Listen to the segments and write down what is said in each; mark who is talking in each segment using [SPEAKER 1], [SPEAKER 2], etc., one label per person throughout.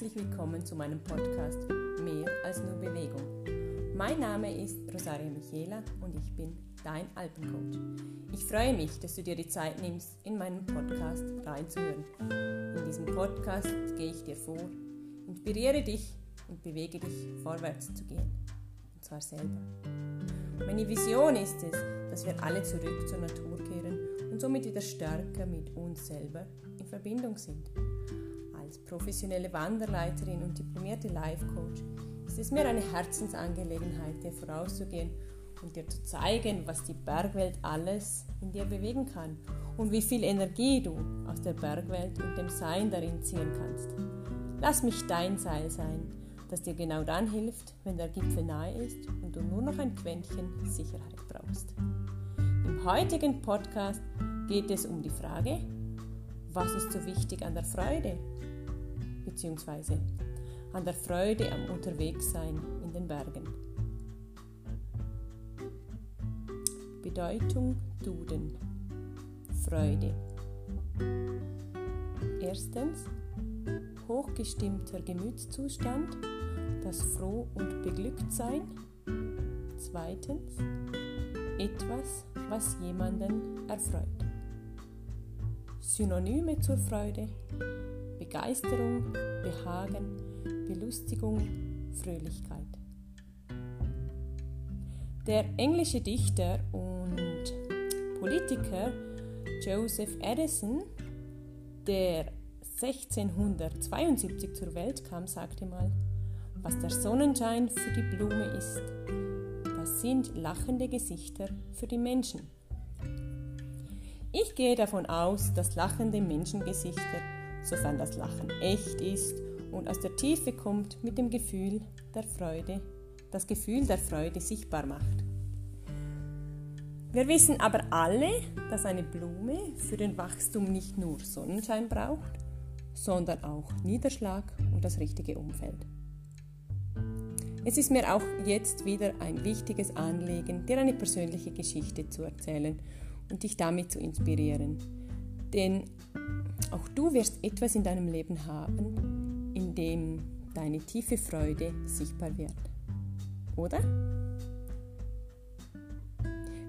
[SPEAKER 1] Herzlich willkommen zu meinem Podcast Mehr als nur Bewegung. Mein Name ist Rosaria Michela und ich bin dein Alpencoach. Ich freue mich, dass du dir die Zeit nimmst, in meinen Podcast reinzuhören. In diesem Podcast gehe ich dir vor, inspiriere dich und bewege dich vorwärts zu gehen. Und zwar selber. Meine Vision ist es, dass wir alle zurück zur Natur kehren und somit wieder stärker mit uns selber in Verbindung sind. Als professionelle Wanderleiterin und diplomierte Life Coach ist es mir eine Herzensangelegenheit, dir vorauszugehen und dir zu zeigen, was die Bergwelt alles in dir bewegen kann und wie viel Energie du aus der Bergwelt und dem Sein darin ziehen kannst. Lass mich dein Seil sein, das dir genau dann hilft, wenn der Gipfel nahe ist und du nur noch ein Quäntchen Sicherheit brauchst. Im heutigen Podcast geht es um die Frage, was ist so wichtig an der Freude bzw. an der Freude am Unterwegssein in den Bergen. Bedeutung Duden. Freude. Erstens, hochgestimmter Gemütszustand, das Froh und beglückt sein. Zweitens, etwas, was jemanden erfreut. Synonyme zur Freude Begeisterung, Behagen, Belustigung, Fröhlichkeit. Der englische Dichter und Politiker Joseph Addison, der 1672 zur Welt kam, sagte mal, was der Sonnenschein für die Blume ist, das sind lachende Gesichter für die Menschen. Ich gehe davon aus, dass lachende Menschengesichter sofern das Lachen echt ist und aus der Tiefe kommt, mit dem Gefühl der Freude, das Gefühl der Freude sichtbar macht. Wir wissen aber alle, dass eine Blume für den Wachstum nicht nur Sonnenschein braucht, sondern auch Niederschlag und das richtige Umfeld. Es ist mir auch jetzt wieder ein wichtiges Anliegen, dir eine persönliche Geschichte zu erzählen und dich damit zu inspirieren. Denn auch du wirst etwas in deinem Leben haben, in dem deine tiefe Freude sichtbar wird. Oder?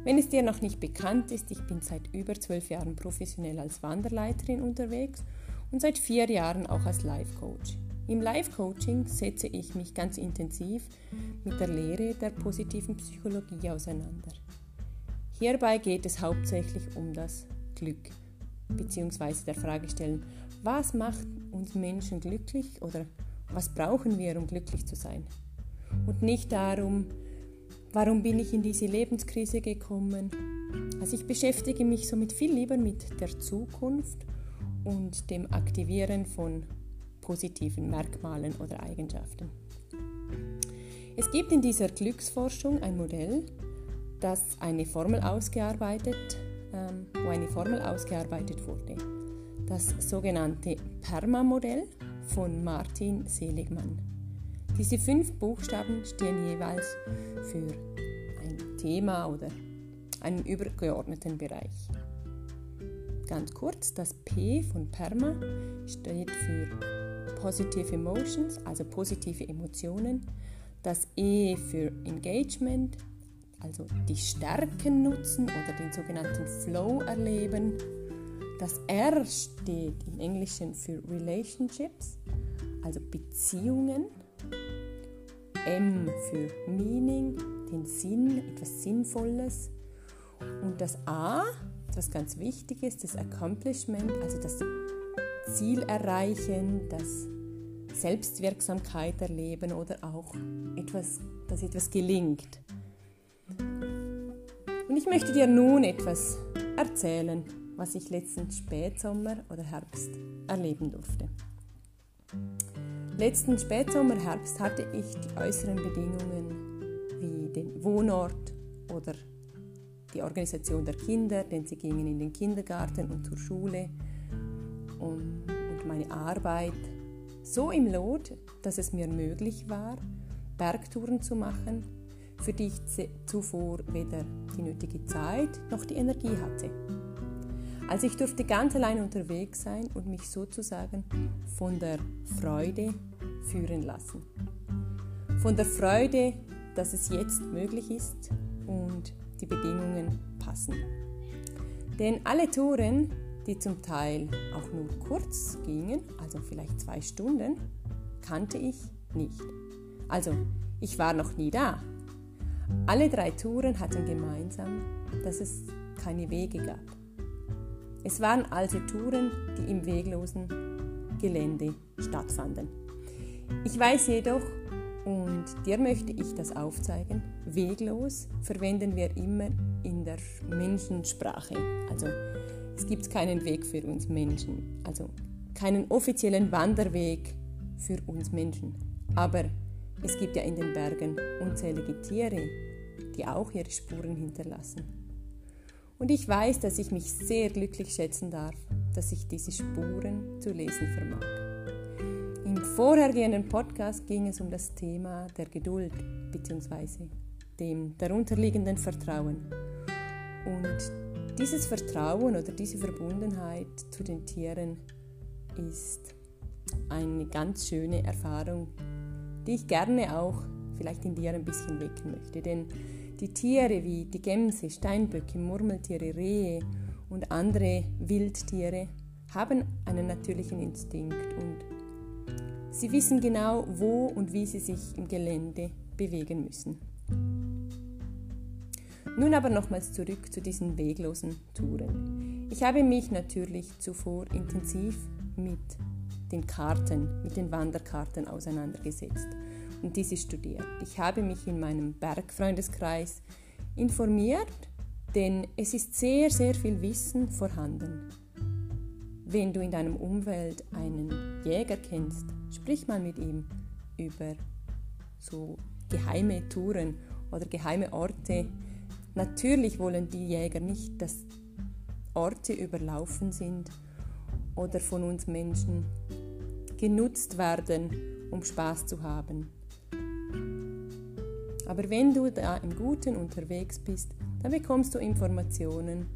[SPEAKER 1] Wenn es dir noch nicht bekannt ist, ich bin seit über zwölf Jahren professionell als Wanderleiterin unterwegs und seit vier Jahren auch als Life Coach. Im Life Coaching setze ich mich ganz intensiv mit der Lehre der positiven Psychologie auseinander. Hierbei geht es hauptsächlich um das Glück beziehungsweise der Frage stellen, was macht uns Menschen glücklich oder was brauchen wir, um glücklich zu sein? Und nicht darum, warum bin ich in diese Lebenskrise gekommen? Also ich beschäftige mich somit viel lieber mit der Zukunft und dem Aktivieren von positiven Merkmalen oder Eigenschaften. Es gibt in dieser Glücksforschung ein Modell, das eine Formel ausgearbeitet ähm, wo eine Formel ausgearbeitet wurde. Das sogenannte PERMA-Modell von Martin Seligmann. Diese fünf Buchstaben stehen jeweils für ein Thema oder einen übergeordneten Bereich. Ganz kurz, das P von PERMA steht für Positive Emotions, also positive Emotionen. Das E für Engagement, also die Stärken nutzen oder den sogenannten Flow erleben. Das R steht im Englischen für Relationships, also Beziehungen. M für Meaning, den Sinn, etwas Sinnvolles. Und das A, etwas ganz Wichtiges, das Accomplishment, also das Ziel erreichen, das Selbstwirksamkeit erleben oder auch etwas, dass etwas gelingt. Und ich möchte dir nun etwas erzählen, was ich letzten Spätsommer oder Herbst erleben durfte. Letzten Spätsommer, Herbst hatte ich die äußeren Bedingungen wie den Wohnort oder die Organisation der Kinder, denn sie gingen in den Kindergarten und zur Schule und, und meine Arbeit so im Lot, dass es mir möglich war, Bergtouren zu machen für die ich zuvor weder die nötige Zeit noch die Energie hatte. Also ich durfte ganz allein unterwegs sein und mich sozusagen von der Freude führen lassen. Von der Freude, dass es jetzt möglich ist und die Bedingungen passen. Denn alle Touren, die zum Teil auch nur kurz gingen, also vielleicht zwei Stunden, kannte ich nicht. Also, ich war noch nie da. Alle drei Touren hatten gemeinsam, dass es keine Wege gab. Es waren also Touren, die im weglosen Gelände stattfanden. Ich weiß jedoch, und dir möchte ich das aufzeigen, weglos verwenden wir immer in der Menschensprache. Also es gibt keinen Weg für uns Menschen, also keinen offiziellen Wanderweg für uns Menschen. Aber es gibt ja in den Bergen unzählige Tiere, die auch ihre Spuren hinterlassen. Und ich weiß, dass ich mich sehr glücklich schätzen darf, dass ich diese Spuren zu lesen vermag. Im vorhergehenden Podcast ging es um das Thema der Geduld bzw. dem darunterliegenden Vertrauen. Und dieses Vertrauen oder diese Verbundenheit zu den Tieren ist eine ganz schöne Erfahrung, die ich gerne auch vielleicht in dir ein bisschen wecken möchte. Denn die Tiere wie die Gämse, Steinböcke, Murmeltiere, Rehe und andere Wildtiere haben einen natürlichen Instinkt und sie wissen genau, wo und wie sie sich im Gelände bewegen müssen. Nun aber nochmals zurück zu diesen weglosen Touren. Ich habe mich natürlich zuvor intensiv mit den Karten, mit den Wanderkarten auseinandergesetzt und diese studiert. Ich habe mich in meinem Bergfreundeskreis informiert, denn es ist sehr, sehr viel Wissen vorhanden. Wenn du in deinem Umfeld einen Jäger kennst, sprich mal mit ihm über so geheime Touren oder geheime Orte. Natürlich wollen die Jäger nicht, dass Orte überlaufen sind oder von uns Menschen genutzt werden, um Spaß zu haben. Aber wenn du da im Guten unterwegs bist, dann bekommst du Informationen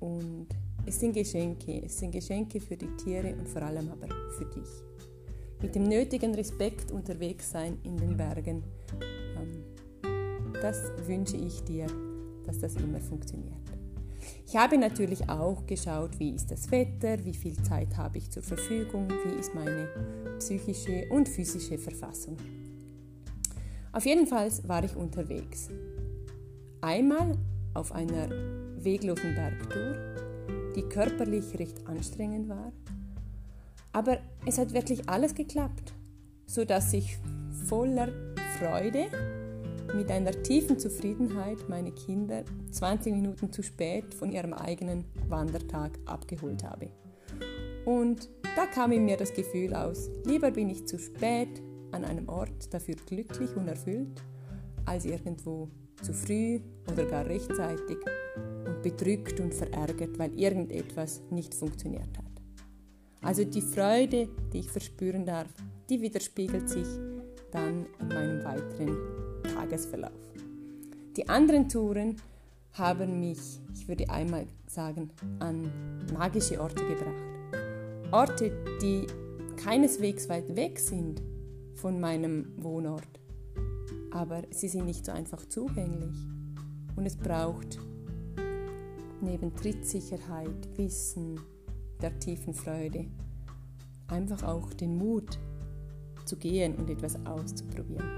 [SPEAKER 1] und es sind Geschenke. Es sind Geschenke für die Tiere und vor allem aber für dich. Mit dem nötigen Respekt unterwegs sein in den Bergen, ähm, das wünsche ich dir, dass das immer funktioniert. Ich habe natürlich auch geschaut, wie ist das Wetter, wie viel Zeit habe ich zur Verfügung, wie ist meine psychische und physische Verfassung. Auf jeden Fall war ich unterwegs. Einmal auf einer weglosen Bergtour, die körperlich recht anstrengend war, aber es hat wirklich alles geklappt, so dass ich voller Freude mit einer tiefen Zufriedenheit meine Kinder 20 Minuten zu spät von ihrem eigenen Wandertag abgeholt habe. Und da kam in mir das Gefühl aus, lieber bin ich zu spät an einem Ort dafür glücklich und erfüllt, als irgendwo zu früh oder gar rechtzeitig und bedrückt und verärgert, weil irgendetwas nicht funktioniert hat. Also die Freude, die ich verspüren darf, die widerspiegelt sich dann in meinem weiteren Tagesverlauf. Die anderen Touren haben mich, ich würde einmal sagen, an magische Orte gebracht. Orte, die keineswegs weit weg sind, von meinem Wohnort. Aber sie sind nicht so einfach zugänglich. Und es braucht neben Trittsicherheit, Wissen, der tiefen Freude, einfach auch den Mut zu gehen und etwas auszuprobieren.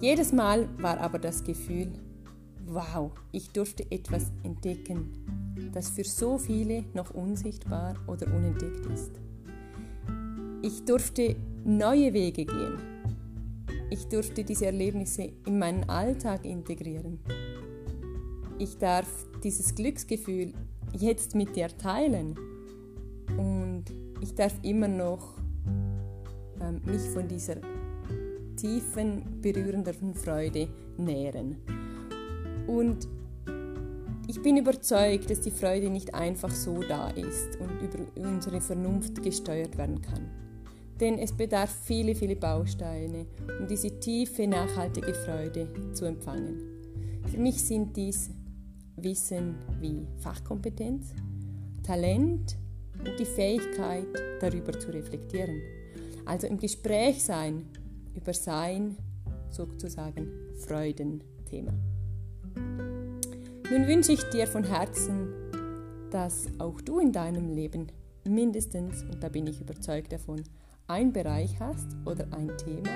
[SPEAKER 1] Jedes Mal war aber das Gefühl, wow, ich durfte etwas entdecken, das für so viele noch unsichtbar oder unentdeckt ist. Ich durfte neue Wege gehen. Ich durfte diese Erlebnisse in meinen Alltag integrieren. Ich darf dieses Glücksgefühl jetzt mit dir teilen und ich darf immer noch ähm, mich von dieser tiefen, berührenden Freude nähren. Und ich bin überzeugt, dass die Freude nicht einfach so da ist und über unsere Vernunft gesteuert werden kann denn es bedarf viele, viele Bausteine, um diese tiefe, nachhaltige Freude zu empfangen. Für mich sind dies Wissen wie Fachkompetenz, Talent und die Fähigkeit, darüber zu reflektieren. Also im Gespräch sein über sein sozusagen Freudenthema. Nun wünsche ich dir von Herzen, dass auch du in deinem Leben mindestens, und da bin ich überzeugt davon, ein Bereich hast oder ein Thema,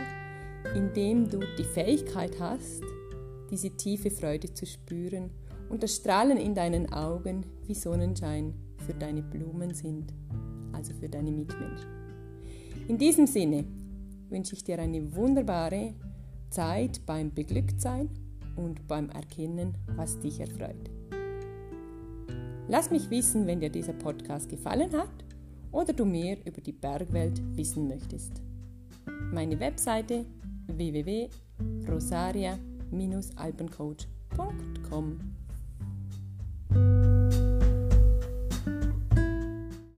[SPEAKER 1] in dem du die Fähigkeit hast, diese tiefe Freude zu spüren und das Strahlen in deinen Augen wie Sonnenschein für deine Blumen sind, also für deine Mitmenschen. In diesem Sinne wünsche ich dir eine wunderbare Zeit beim Beglücktsein und beim Erkennen, was dich erfreut. Lass mich wissen, wenn dir dieser Podcast gefallen hat oder du mehr über die Bergwelt wissen möchtest. Meine Webseite www.rosaria-alpencoach.com